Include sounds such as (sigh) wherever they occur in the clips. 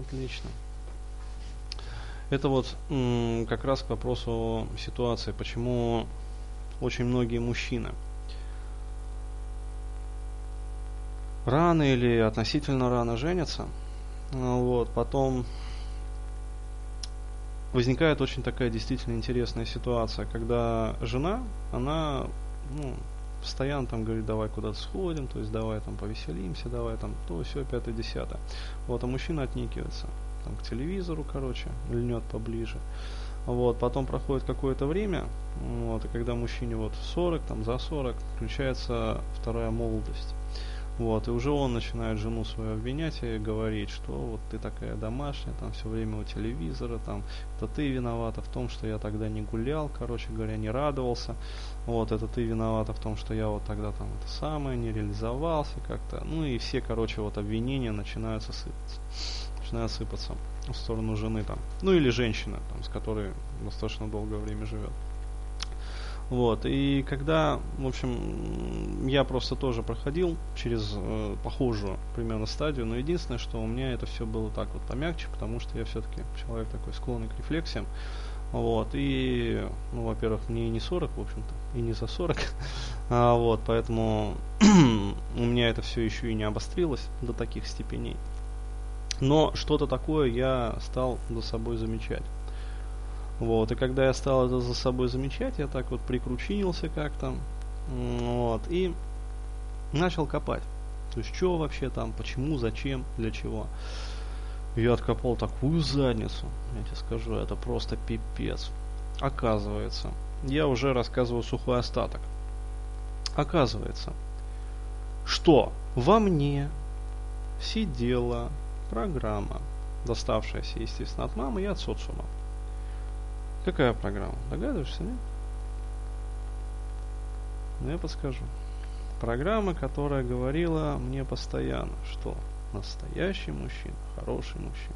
Отлично. Это вот как раз к вопросу ситуации, почему очень многие мужчины рано или относительно рано женятся, вот, потом возникает очень такая действительно интересная ситуация, когда жена, она ну, постоянно там говорит, давай куда-то сходим, то есть давай там повеселимся, давай там то, все, пятое, десятое. Вот, а мужчина отникивается там к телевизору, короче, льнет поближе. Вот, потом проходит какое-то время, вот, и когда мужчине вот 40, там за 40, включается вторая молодость. Вот, и уже он начинает жену свою обвинять и говорить, что вот ты такая домашняя, там все время у телевизора, там, это ты виновата в том, что я тогда не гулял, короче говоря, не радовался, вот, это ты виновата в том, что я вот тогда там это самое, не реализовался как-то, ну и все, короче, вот обвинения начинаются сыпаться, начинают сыпаться в сторону жены там, ну или женщины, там, с которой достаточно долгое время живет. Вот, и когда, в общем, я просто тоже проходил через э, похожую примерно стадию, но единственное, что у меня это все было так вот помягче, потому что я все-таки человек такой склонный к рефлексиям. Вот, и, ну, во-первых, мне и не 40, в общем-то, и не за 40, (laughs) а, вот, поэтому (clears throat) у меня это все еще и не обострилось до таких степеней. Но что-то такое я стал за собой замечать. Вот, и когда я стал это за собой замечать, я так вот прикручинился как-то, вот, и начал копать. То есть, что вообще там, почему, зачем, для чего. Я откопал такую задницу, я тебе скажу, это просто пипец. Оказывается, я уже рассказывал сухой остаток. Оказывается, что во мне сидела программа, доставшаяся, естественно, от мамы и от социума. Какая программа? Догадываешься, нет? Ну, я подскажу. Программа, которая говорила мне постоянно, что настоящий мужчина, хороший мужчина,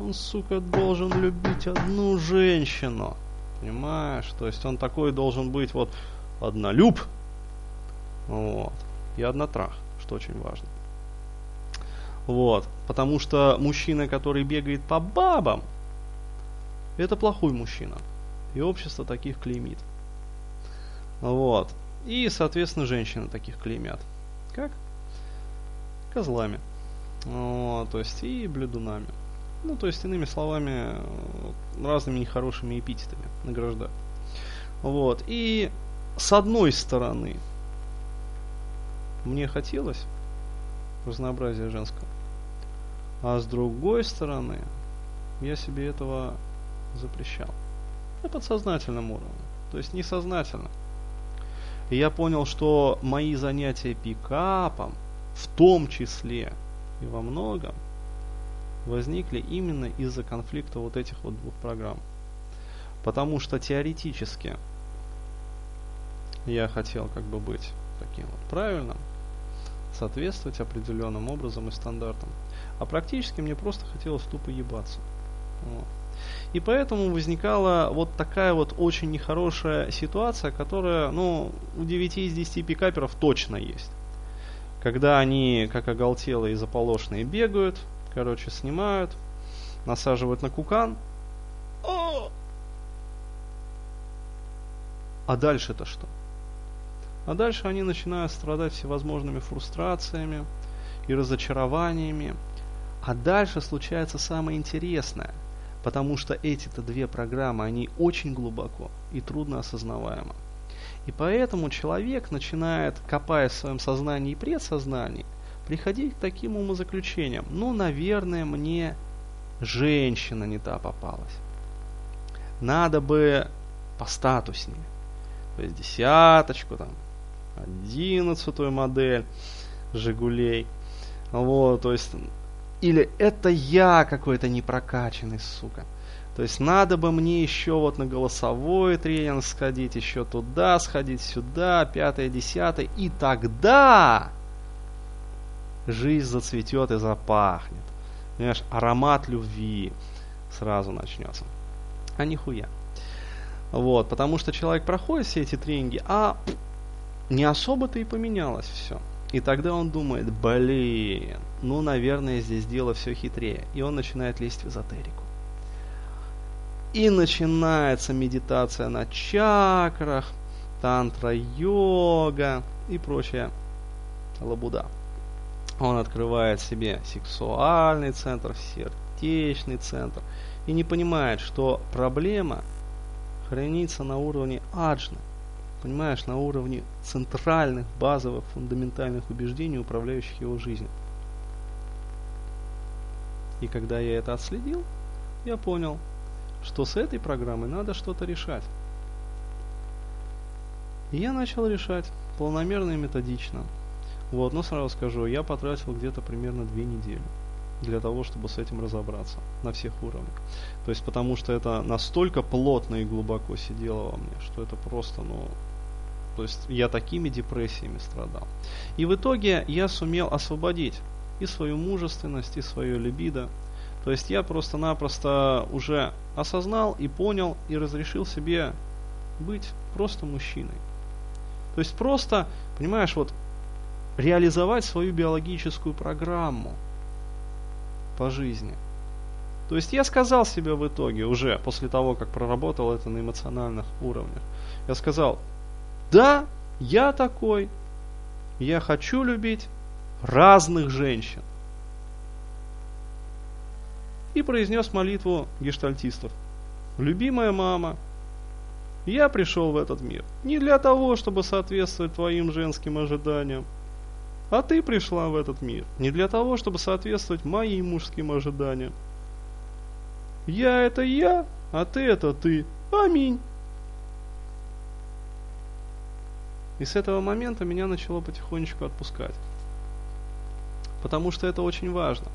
он, сука, должен любить одну женщину. Понимаешь? То есть он такой должен быть вот однолюб, вот, и однотрах, что очень важно. Вот, потому что мужчина, который бегает по бабам, это плохой мужчина. И общество таких клеймит. Вот. И, соответственно, женщины таких клеймят. Как? Козлами. Вот, то есть и блюдунами. Ну, то есть, иными словами, разными нехорошими эпитетами награждают. Вот. И с одной стороны, мне хотелось разнообразия женского. А с другой стороны, я себе этого запрещал. На подсознательном уровне, то есть несознательно. И я понял, что мои занятия пикапом, в том числе и во многом, возникли именно из-за конфликта вот этих вот двух программ. Потому что теоретически я хотел как бы быть таким вот правильным, соответствовать определенным образом и стандартам. А практически мне просто хотелось тупо ебаться. Вот. И поэтому возникала вот такая вот очень нехорошая ситуация, которая, ну, у 9 из 10 пикаперов точно есть. Когда они, как оголтелые и заполошные, бегают, короче, снимают, насаживают на кукан. А дальше-то что? А дальше они начинают страдать всевозможными фрустрациями и разочарованиями. А дальше случается самое интересное – Потому что эти-то две программы, они очень глубоко и трудно осознаваемы. И поэтому человек начинает, копая в своем сознании и предсознании, приходить к таким умозаключениям. Ну, наверное, мне женщина не та попалась. Надо бы постатуснее. То есть десяточку, там, одиннадцатую модель Жигулей. Вот, то есть или это я какой-то непрокачанный, сука. То есть надо бы мне еще вот на голосовой тренинг сходить, еще туда сходить, сюда, пятое, десятое. И тогда жизнь зацветет и запахнет. Понимаешь, аромат любви сразу начнется. А нихуя. Вот, потому что человек проходит все эти тренинги, а не особо-то и поменялось все. И тогда он думает, блин, ну, наверное, здесь дело все хитрее. И он начинает лезть в эзотерику. И начинается медитация на чакрах, тантра-йога и прочая лабуда. Он открывает себе сексуальный центр, сердечный центр и не понимает, что проблема хранится на уровне аджны, понимаешь, на уровне центральных, базовых, фундаментальных убеждений, управляющих его жизнью. И когда я это отследил, я понял, что с этой программой надо что-то решать. И я начал решать планомерно и методично. Вот, но сразу скажу, я потратил где-то примерно две недели для того, чтобы с этим разобраться на всех уровнях. То есть потому что это настолько плотно и глубоко сидело во мне, что это просто, ну, то есть я такими депрессиями страдал. И в итоге я сумел освободить и свою мужественность, и свое либидо. То есть я просто-напросто уже осознал и понял и разрешил себе быть просто мужчиной. То есть просто, понимаешь, вот реализовать свою биологическую программу по жизни. То есть я сказал себе в итоге уже, после того, как проработал это на эмоциональных уровнях, я сказал, да, я такой. Я хочу любить разных женщин. И произнес молитву гештальтистов. Любимая мама, я пришел в этот мир не для того, чтобы соответствовать твоим женским ожиданиям, а ты пришла в этот мир не для того, чтобы соответствовать моим мужским ожиданиям. Я это я, а ты это ты. Аминь. И с этого момента меня начало потихонечку отпускать. Потому что это очень важно.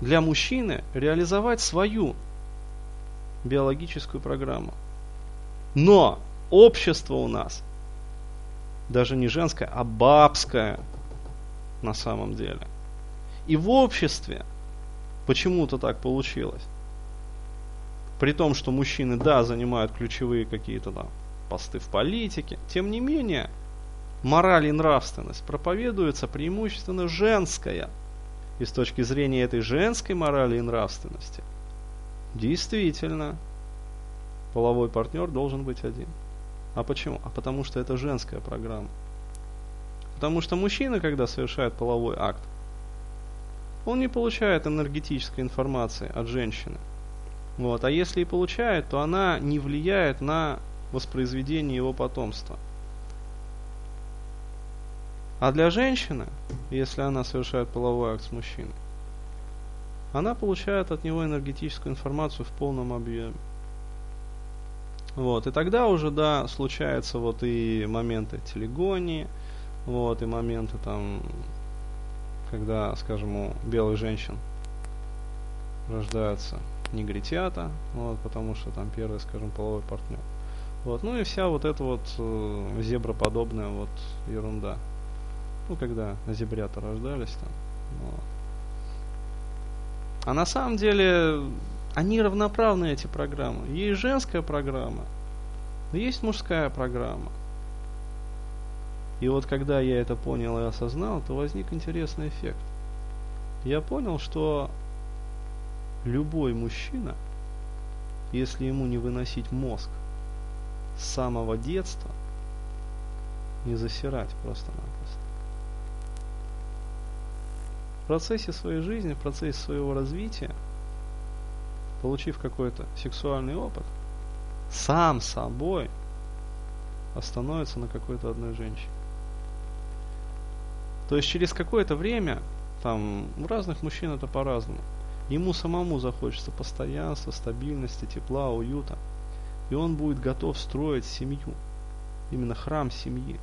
Для мужчины реализовать свою биологическую программу. Но общество у нас даже не женское, а бабское на самом деле. И в обществе почему-то так получилось. При том, что мужчины, да, занимают ключевые какие-то там посты в политике. Тем не менее, мораль и нравственность проповедуется преимущественно женская. И с точки зрения этой женской морали и нравственности, действительно, половой партнер должен быть один. А почему? А потому что это женская программа. Потому что мужчина, когда совершает половой акт, он не получает энергетической информации от женщины. Вот. А если и получает, то она не влияет на воспроизведения его потомства. А для женщины, если она совершает половой акт с мужчиной, она получает от него энергетическую информацию в полном объеме. Вот, и тогда уже, да, случаются вот и моменты телегонии, вот, и моменты там, когда, скажем, у белых женщин рождаются негритята, вот, потому что там первый, скажем, половой партнер. Вот. Ну и вся вот эта вот э, зеброподобная вот ерунда. Ну, когда зебрята рождались там. Вот. А на самом деле они равноправны, эти программы. Есть женская программа, но есть мужская программа. И вот когда я это понял и осознал, то возник интересный эффект. Я понял, что любой мужчина, если ему не выносить мозг, с самого детства не засирать просто-напросто. В процессе своей жизни, в процессе своего развития, получив какой-то сексуальный опыт, сам собой остановится на какой-то одной женщине. То есть через какое-то время, там у разных мужчин это по-разному, ему самому захочется постоянства, стабильности, тепла, уюта – и он будет готов строить семью, именно храм семьи.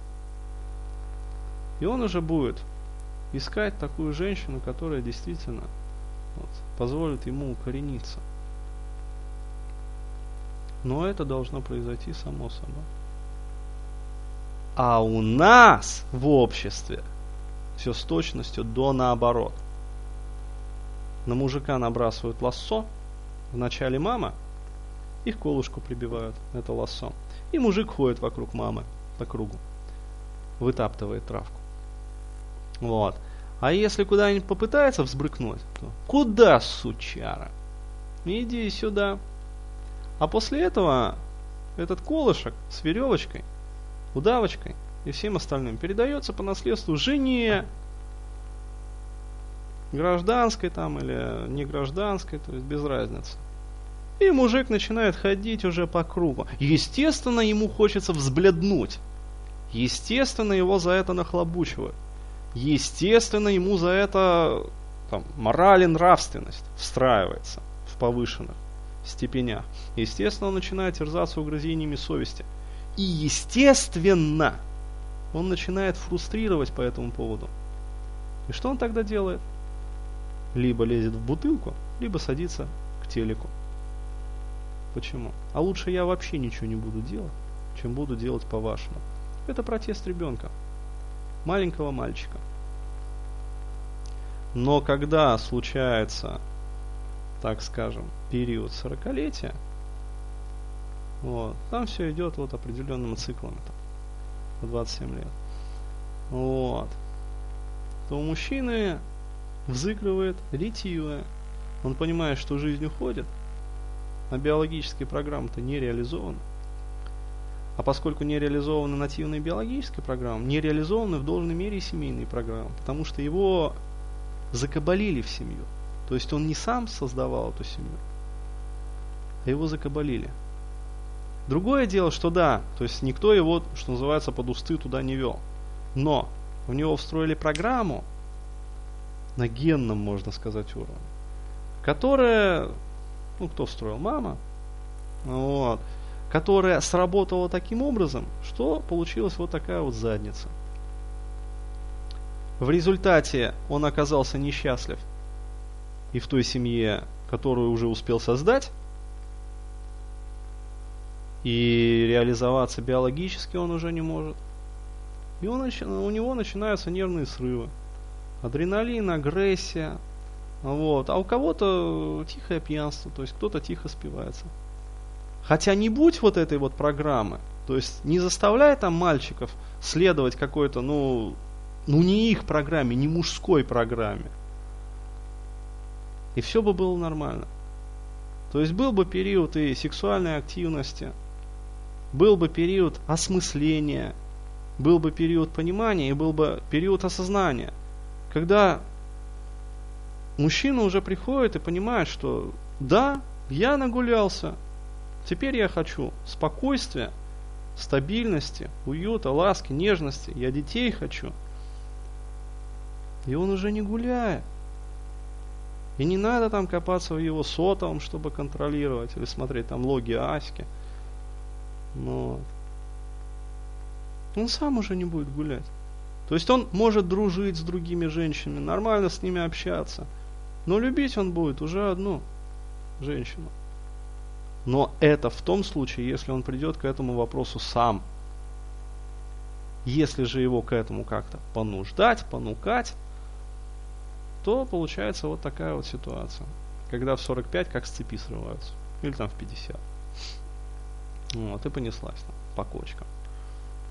И он уже будет искать такую женщину, которая действительно вот, позволит ему укорениться. Но это должно произойти само собой. А у нас в обществе все с точностью до наоборот. На мужика набрасывают лассо, вначале мама, их колышку прибивают, это лассо. И мужик ходит вокруг мамы по кругу. вытаптывает травку. Вот. А если куда-нибудь попытается взбрыкнуть, то куда, сучара? Иди сюда. А после этого этот колышек с веревочкой, удавочкой и всем остальным передается по наследству жене, гражданской там или не гражданской, то есть без разницы. И мужик начинает ходить уже по кругу. Естественно, ему хочется взбледнуть. Естественно, его за это нахлобучивают. Естественно, ему за это там, мораль и нравственность встраивается в повышенных степенях. Естественно, он начинает терзаться угрызениями совести. И естественно, он начинает фрустрировать по этому поводу. И что он тогда делает? Либо лезет в бутылку, либо садится к телеку. Почему? А лучше я вообще ничего не буду делать, чем буду делать по-вашему. Это протест ребенка, маленького мальчика. Но когда случается, так скажем, период сорокалетия, вот, там все идет вот определенными циклами, там, 27 лет. Вот. То у мужчины взыгрывает ретивое. Он понимает, что жизнь уходит, а биологические программы-то не реализованы. А поскольку не реализованы нативные биологические программы, не реализованы в должной мере и семейные программы, потому что его закабалили в семью. То есть он не сам создавал эту семью, а его закабалили. Другое дело, что да, то есть никто его, что называется, под усты туда не вел. Но в него встроили программу на генном, можно сказать, уровне, которая, ну кто встроил, мама, вот, которая сработала таким образом, что получилась вот такая вот задница. В результате он оказался несчастлив и в той семье, которую уже успел создать, и реализоваться биологически он уже не может. И он, у него начинаются нервные срывы. Адреналин, агрессия. Вот. А у кого-то тихое пьянство, то есть кто-то тихо спивается. Хотя не будь вот этой вот программы, то есть не заставляй там мальчиков следовать какой-то, ну, ну не их программе, не мужской программе. И все бы было нормально. То есть был бы период и сексуальной активности, был бы период осмысления, был бы период понимания и был бы период осознания. Когда мужчина уже приходит и понимает, что да, я нагулялся, теперь я хочу спокойствия, стабильности, уюта, ласки, нежности, я детей хочу. И он уже не гуляет. И не надо там копаться в его сотовом, чтобы контролировать, или смотреть там логи Аськи. Но он сам уже не будет гулять. То есть он может дружить с другими женщинами, нормально с ними общаться. Но любить он будет уже одну женщину. Но это в том случае, если он придет к этому вопросу сам. Если же его к этому как-то понуждать, понукать, то получается вот такая вот ситуация. Когда в 45 как с цепи срываются. Или там в 50. Вот, и понеслась там по кочкам.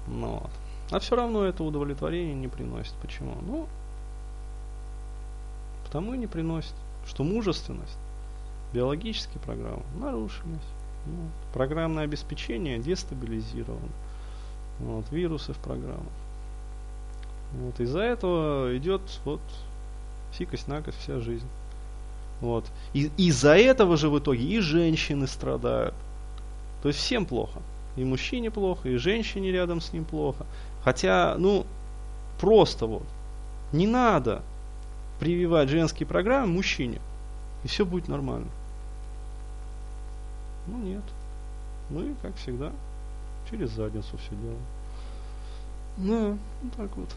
Ну, вот. А все равно это удовлетворение не приносит. Почему? Ну, потому и не приносит, что мужественность, биологические программы нарушились. Вот. Программное обеспечение дестабилизировано. Вот, вирусы в программах. Вот, из-за этого идет вот сикость-накость вся жизнь. Вот. И из-за этого же в итоге и женщины страдают. То есть всем плохо. И мужчине плохо, и женщине рядом с ним плохо. Хотя, ну, просто вот. Не надо прививать женские программы мужчине. И все будет нормально. Ну нет. Мы, ну как всегда, через задницу все делаем. Вот так вот.